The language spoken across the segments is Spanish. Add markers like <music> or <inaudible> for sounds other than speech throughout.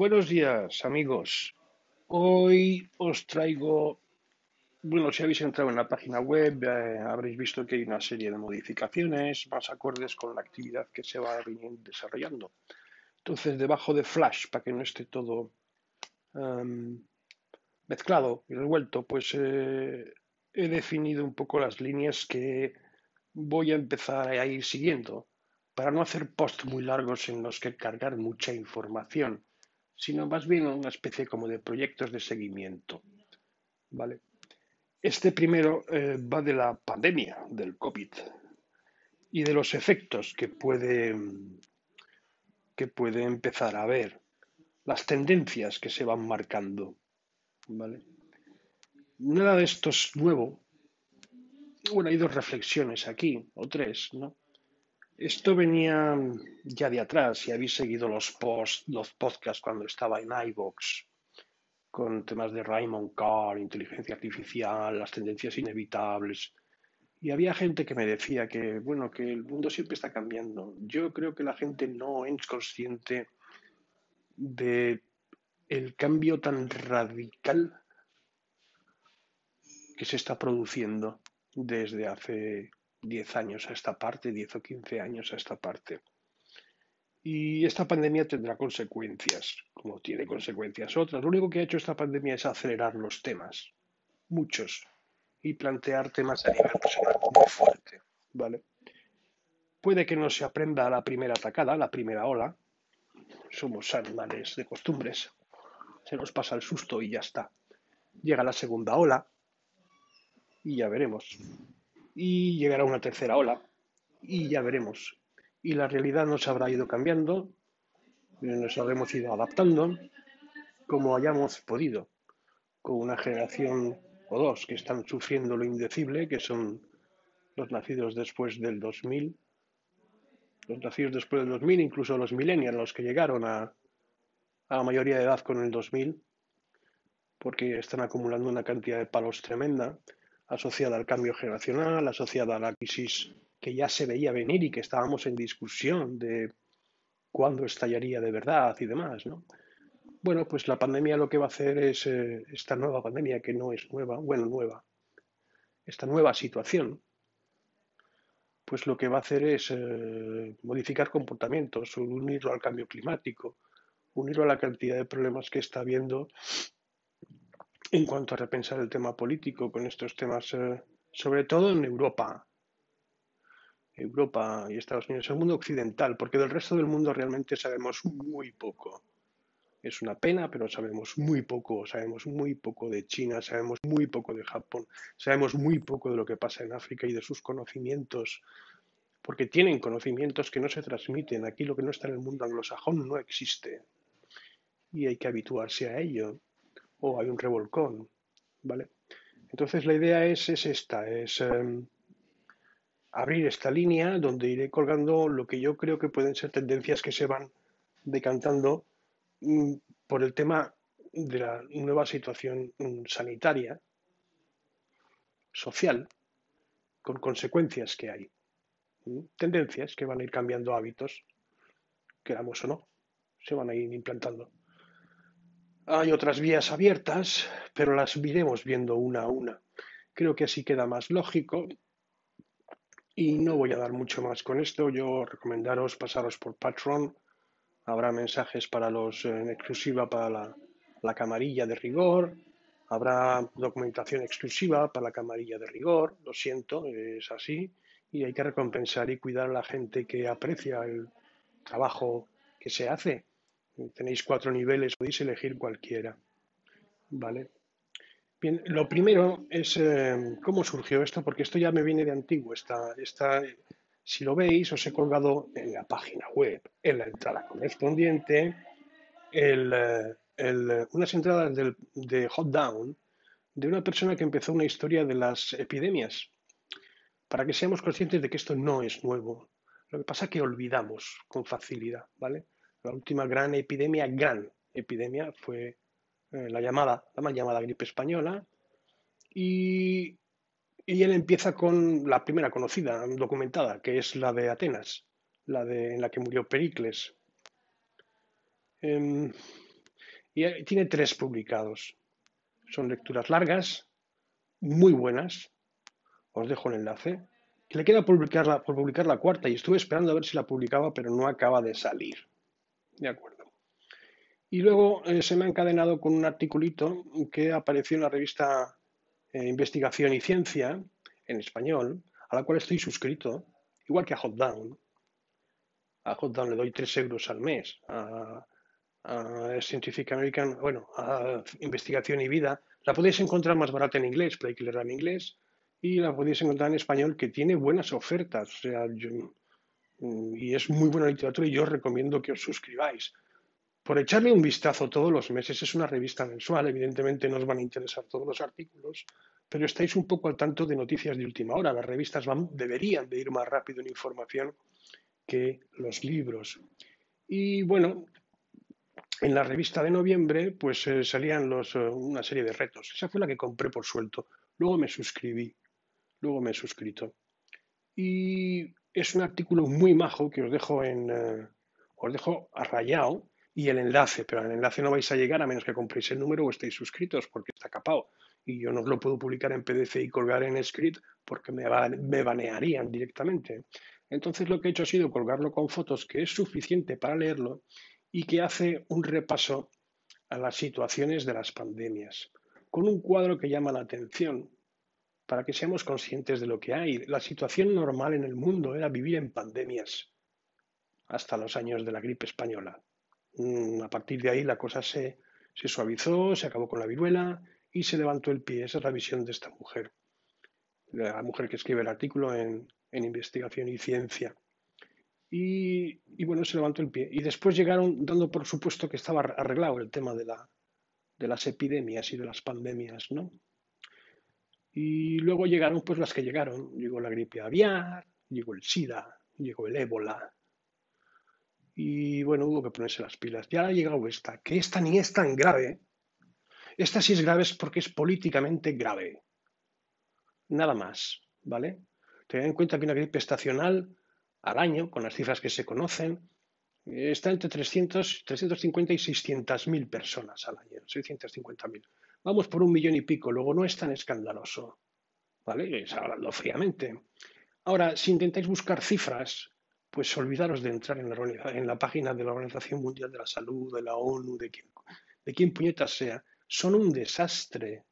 Buenos días, amigos. Hoy os traigo, bueno, si habéis entrado en la página web, eh, habréis visto que hay una serie de modificaciones más acordes con la actividad que se va desarrollando. Entonces, debajo de Flash, para que no esté todo em, mezclado y revuelto, pues eh, he definido un poco las líneas que voy a empezar a ir siguiendo para no hacer posts muy largos en los que cargar mucha información, sino más bien una especie como de proyectos de seguimiento. ¿Vale? Este primero eh, va de la pandemia del COVID y de los efectos que puede, que puede empezar a ver, las tendencias que se van marcando. ¿vale? Nada de esto es nuevo. Bueno, hay dos reflexiones aquí, o tres, ¿no? Esto venía ya de atrás, si habéis seguido los los podcasts cuando estaba en iVoox, con temas de Raymond Carr, inteligencia artificial, las tendencias inevitables. Y había gente que me decía que, bueno, que el mundo siempre está cambiando. Yo creo que la gente no es consciente de el cambio tan radical que se está produciendo desde hace 10 años a esta parte, 10 o 15 años a esta parte. Y esta pandemia tendrá consecuencias, como tiene consecuencias otras. Lo único que ha hecho esta pandemia es acelerar los temas, muchos, y plantear temas a nivel personal muy fuerte. ¿vale? Puede que no se aprenda la primera atacada, la primera ola. Somos animales de costumbres. Se nos pasa el susto y ya está. Llega la segunda ola y ya veremos y llegará una tercera ola y ya veremos. Y la realidad nos habrá ido cambiando, nos habremos ido adaptando como hayamos podido, con una generación o dos que están sufriendo lo indecible, que son los nacidos después del 2000, los nacidos después del 2000, incluso los millennials, los que llegaron a, a la mayoría de edad con el 2000, porque están acumulando una cantidad de palos tremenda asociada al cambio generacional, asociada a la crisis que ya se veía venir y que estábamos en discusión de cuándo estallaría de verdad y demás, ¿no? Bueno, pues la pandemia lo que va a hacer es eh, esta nueva pandemia que no es nueva, bueno, nueva, esta nueva situación, pues lo que va a hacer es eh, modificar comportamientos, unirlo al cambio climático, unirlo a la cantidad de problemas que está habiendo en cuanto a repensar el tema político con estos temas, eh, sobre todo en Europa. Europa y Estados Unidos, el mundo occidental, porque del resto del mundo realmente sabemos muy poco. Es una pena, pero sabemos muy poco. Sabemos muy poco de China, sabemos muy poco de Japón, sabemos muy poco de lo que pasa en África y de sus conocimientos, porque tienen conocimientos que no se transmiten. Aquí lo que no está en el mundo anglosajón no existe. Y hay que habituarse a ello o hay un revolcón, ¿vale? Entonces la idea es, es esta, es em, abrir esta línea donde iré colgando lo que yo creo que pueden ser tendencias que se van decantando mm, por el tema de la nueva situación mm, sanitaria, social, con consecuencias que hay. Tendencias que van a ir cambiando hábitos, queramos o no, se van a ir implantando. Hay otras vías abiertas, pero las iremos viendo una a una. Creo que así queda más lógico. Y no voy a dar mucho más con esto. Yo recomendaros pasaros por Patreon. Habrá mensajes para los en exclusiva para la, la camarilla de rigor. Habrá documentación exclusiva para la camarilla de rigor. Lo siento, es así. Y hay que recompensar y cuidar a la gente que aprecia el trabajo que se hace Tenéis cuatro niveles, podéis elegir cualquiera. ¿Vale? Bien, lo primero es eh, cómo surgió esto, porque esto ya me viene de antiguo. Está, si lo veis, os he colgado en la página web, en la entrada correspondiente, unas entradas de Hot Down de una persona que empezó una historia de las epidemias, para que seamos conscientes de que esto no es nuevo. Lo que pasa es que olvidamos con facilidad, ¿vale? La última gran epidemia, gran epidemia, fue eh, la llamada, la mal llamada gripe española. Y, él empieza con la primera conocida, documentada, que es la de Atenas, la de, en la que murió Pericles. Em, Y tiene tres publicados. Son lecturas largas, muy buenas. Os dejo el enlace. le queda publicar la, por publicar la cuarta y estuve esperando a ver si la publicaba, pero no acaba de salir. De acuerdo. Y luego eh, se me ha encadenado con un articulito que apareció en la revista eh, Investigación y Ciencia, en español, a la cual estoy suscrito, igual que a Hotdown. A Hotdown le doy 3 euros al mes. A, Scientific American, bueno, a Investigación y Vida, la podéis encontrar más barata en inglés, pero en inglés, y la podéis encontrar en español, que tiene buenas ofertas, o sea, mm, y es muy buena literatura y yo recomiendo que os suscribáis. Por echarle un vistazo todos los meses, es una revista mensual, evidentemente no os van a interesar todos los artículos, pero estáis un poco al tanto de noticias de última hora. Las revistas van, deberían de ir más rápido en información que los libros. Y bueno, en la revista de noviembre, pues eh, salían los, eh, una serie de retos. Esa fue la que compré por suelto. Luego me suscribí. Luego me he suscrito. Y es un artículo muy majo que os dejo en. Uh, os dejo arrayado y el enlace, pero el enlace no vais a llegar a menos que compréis el número o estéis suscritos porque está capado. Y yo no os lo puedo publicar en PDF y colgar en script porque me, me banearían directamente. Entonces lo que he hecho ha sido colgarlo con fotos, que es suficiente para leerlo y que hace un repaso a las situaciones de las pandemias, con un cuadro que llama la atención para que seamos conscientes de lo que hay. La situación normal en el mundo era vivir en pandemias hasta los años de la gripe española. Mm, a partir de ahí la cosa se, se suavizó, se acabó con la viruela y se levantó el pie. Esa es la visión de esta mujer, la mujer que escribe el artículo en, investigación y ciencia. Y, bueno, se levantó el pie. Y después llegaron dando por supuesto que estaba arreglado el tema de las epidemias y de las pandemias, ¿no? Y luego llegaron pues las que llegaron. Llegó la gripe aviar, llegó el SIDA, llegó el ébola. Y bueno, hubo que ponerse las pilas. Ya ha llegado esta, que esta ni es tan grave. Esta sí es grave es porque es políticamente grave. Nada más, ¿vale? Ten en cuenta que una gripe estacional al año, con las cifras que se conocen, está entre 300, 350 y 600 mil personas al año, 650 mil. Vamos por un millón y pico, luego no es tan escandaloso, ¿vale? Es hablando fríamente. Ahora, si intentáis buscar cifras, pues olvidaros de entrar en la, página de la Organización Mundial de la Salud, de la ONU, de quien, de quien puñetas sea. Son un desastre.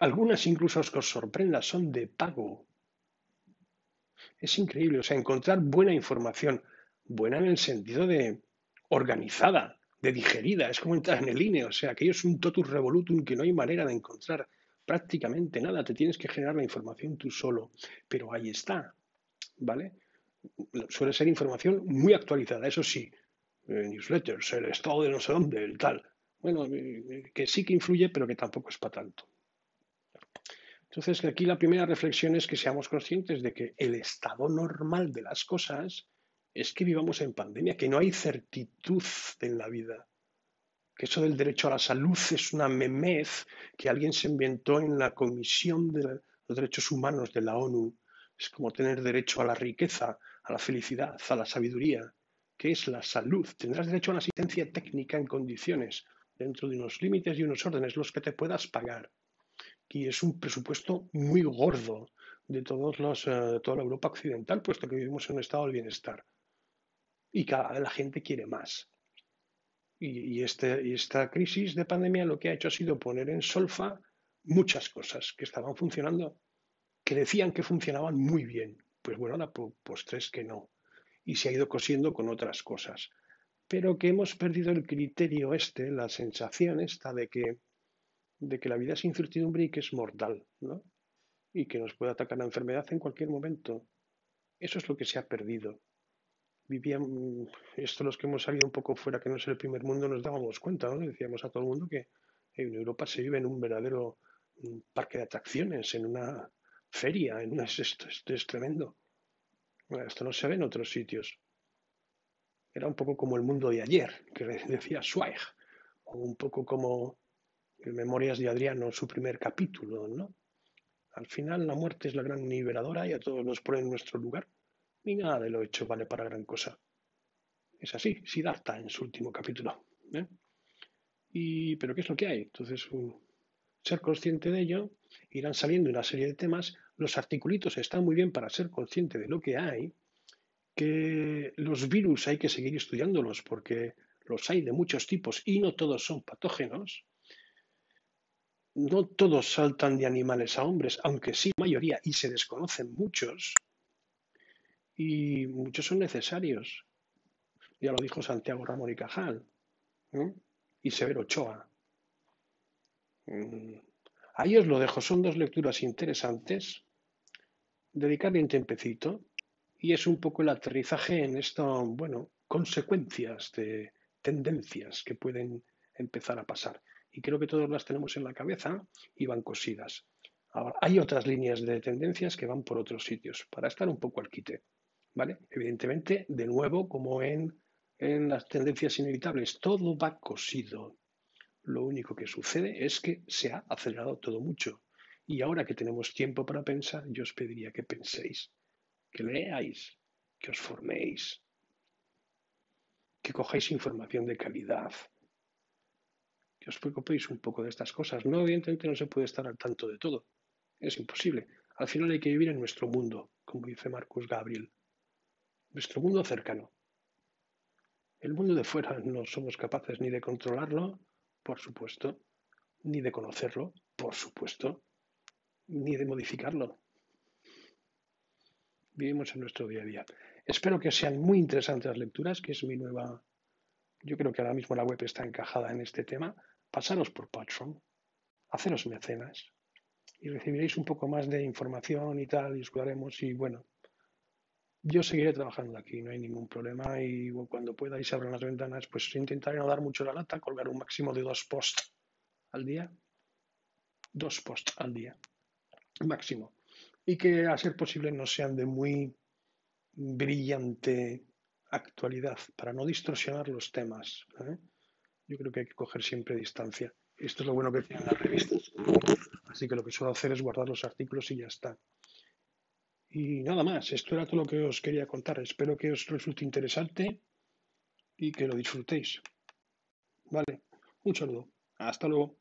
Algunas incluso os os sorprenda son de pago. Es increíble, o sea, encontrar buena información, buena en el sentido de organizada, de digerida, es como entrar en el INE, o sea, aquello es un totus revolutum que no hay manera de encontrar prácticamente nada, te tienes que generar la información tú solo, pero ahí está, ¿vale? Suele ser información muy actualizada, eso sí, eh, newsletters, el estado de no sé dónde, el tal. Bueno, eh, que sí que influye, pero que tampoco es para tanto. Entonces, aquí la primera reflexión es que seamos conscientes de que el estado normal de las cosas es que vivamos en pandemia, que no hay certitud en la vida, que eso del derecho a la salud es una memez que alguien se inventó en la Comisión de los Derechos Humanos de la ONU. Es como tener derecho a la riqueza, a la felicidad, a la sabiduría. ¿Qué es la salud? Tendrás derecho a una asistencia técnica en condiciones, dentro de unos límites y unos órdenes, los que te puedas pagar y es un presupuesto muy gordo de todos los, eh, toda la Europa occidental, puesto que vivimos en un estado del bienestar. Y cada vez la gente quiere más. Y, este, y esta crisis de pandemia lo que ha hecho ha sido poner en solfa muchas cosas que estaban funcionando, que decían que funcionaban muy bien. Pues bueno, ahora pues tres que no. Y se ha ido cosiendo con otras cosas. Pero que hemos perdido el criterio este, la sensación esta de que de que la vida es incertidumbre y que es mortal, ¿no? Y que nos puede atacar la enfermedad en cualquier momento. Eso es lo que se ha perdido. Vivían, esto los que hemos salido un poco fuera, que no es el primer mundo, nos dábamos cuenta, ¿no? Decíamos a todo el mundo que en Europa se vive en un verdadero mm, parque de atracciones, en una feria, en una, esto, esto es tremendo. Esto no se ve en otros sitios. Era un poco como el mundo de ayer, que <laughs> decía Zweig, o un poco como Memorias de Adriano, su primer capítulo, ¿no? Al final la muerte es la gran liberadora y a todos nos pone en nuestro lugar. Ni nada de lo hecho vale para gran cosa. Es así, Siddhartha en su último capítulo. ¿eh? Y, pero ¿qué es lo que hay? Entonces, ser consciente de ello, irán saliendo una serie de temas. Los articulitos están muy bien para ser consciente de lo que hay, que los virus hay que seguir estudiándolos porque los hay de muchos tipos y no todos son patógenos. No todos saltan de animales a hombres, aunque sí mayoría, y se desconocen muchos. Y muchos son necesarios. Ya lo dijo Santiago Ramón y Cajal. Y Severo Ochoa. Mm, ahí os lo dejo. Son dos lecturas interesantes. Dedicarle un tempecito. Y es un poco el aterrizaje en esto, bueno, consecuencias de tendencias que pueden empezar a pasar. Y creo que todas las tenemos en la cabeza y van cosidas. Ahora, hay otras líneas de tendencias que van por otros sitios, para estar un poco al quite. Evidentemente, de nuevo, como en, en las tendencias inevitables, todo va cosido. Lo único que sucede es que se ha acelerado todo mucho. Y ahora que tenemos tiempo para pensar, yo os pediría que penséis, que leáis, que os forméis, que cojáis información de calidad, que os preocupéis un poco de estas cosas. No, evidentemente no se puede estar al tanto de todo. Es imposible. Al final hay que vivir en nuestro mundo, como dice Marcus Gabriel. Nuestro mundo cercano. El mundo de fuera no somos capaces ni de controlarlo, por supuesto, ni de conocerlo, por supuesto, ni de modificarlo. Vivimos en nuestro día a día. Espero que sean muy interesantes las lecturas, que es mi nueva... Yo creo que ahora mismo la web está encajada en este tema. Pasaros por Patreon, haceros mecenas y recibiréis un poco más de información y tal, y os y bueno, yo seguiré trabajando aquí, no hay ningún problema y cuando pueda y se abran las ventanas, pues intentaré no dar mucho la lata, colgar un máximo de dos posts al día. Dos posts al día, máximo. Y que a ser posible no sean de muy brillante actualidad para no distorsionar los temas. ¿eh? Yo creo que hay que coger siempre distancia. Esto es lo bueno que tienen las revistas. Así que lo que suelo hacer es guardar los artículos y ya está. Y nada más, esto era todo lo que os quería contar. Espero que os resulte interesante y que lo disfrutéis. Vale, un saludo. Hasta luego.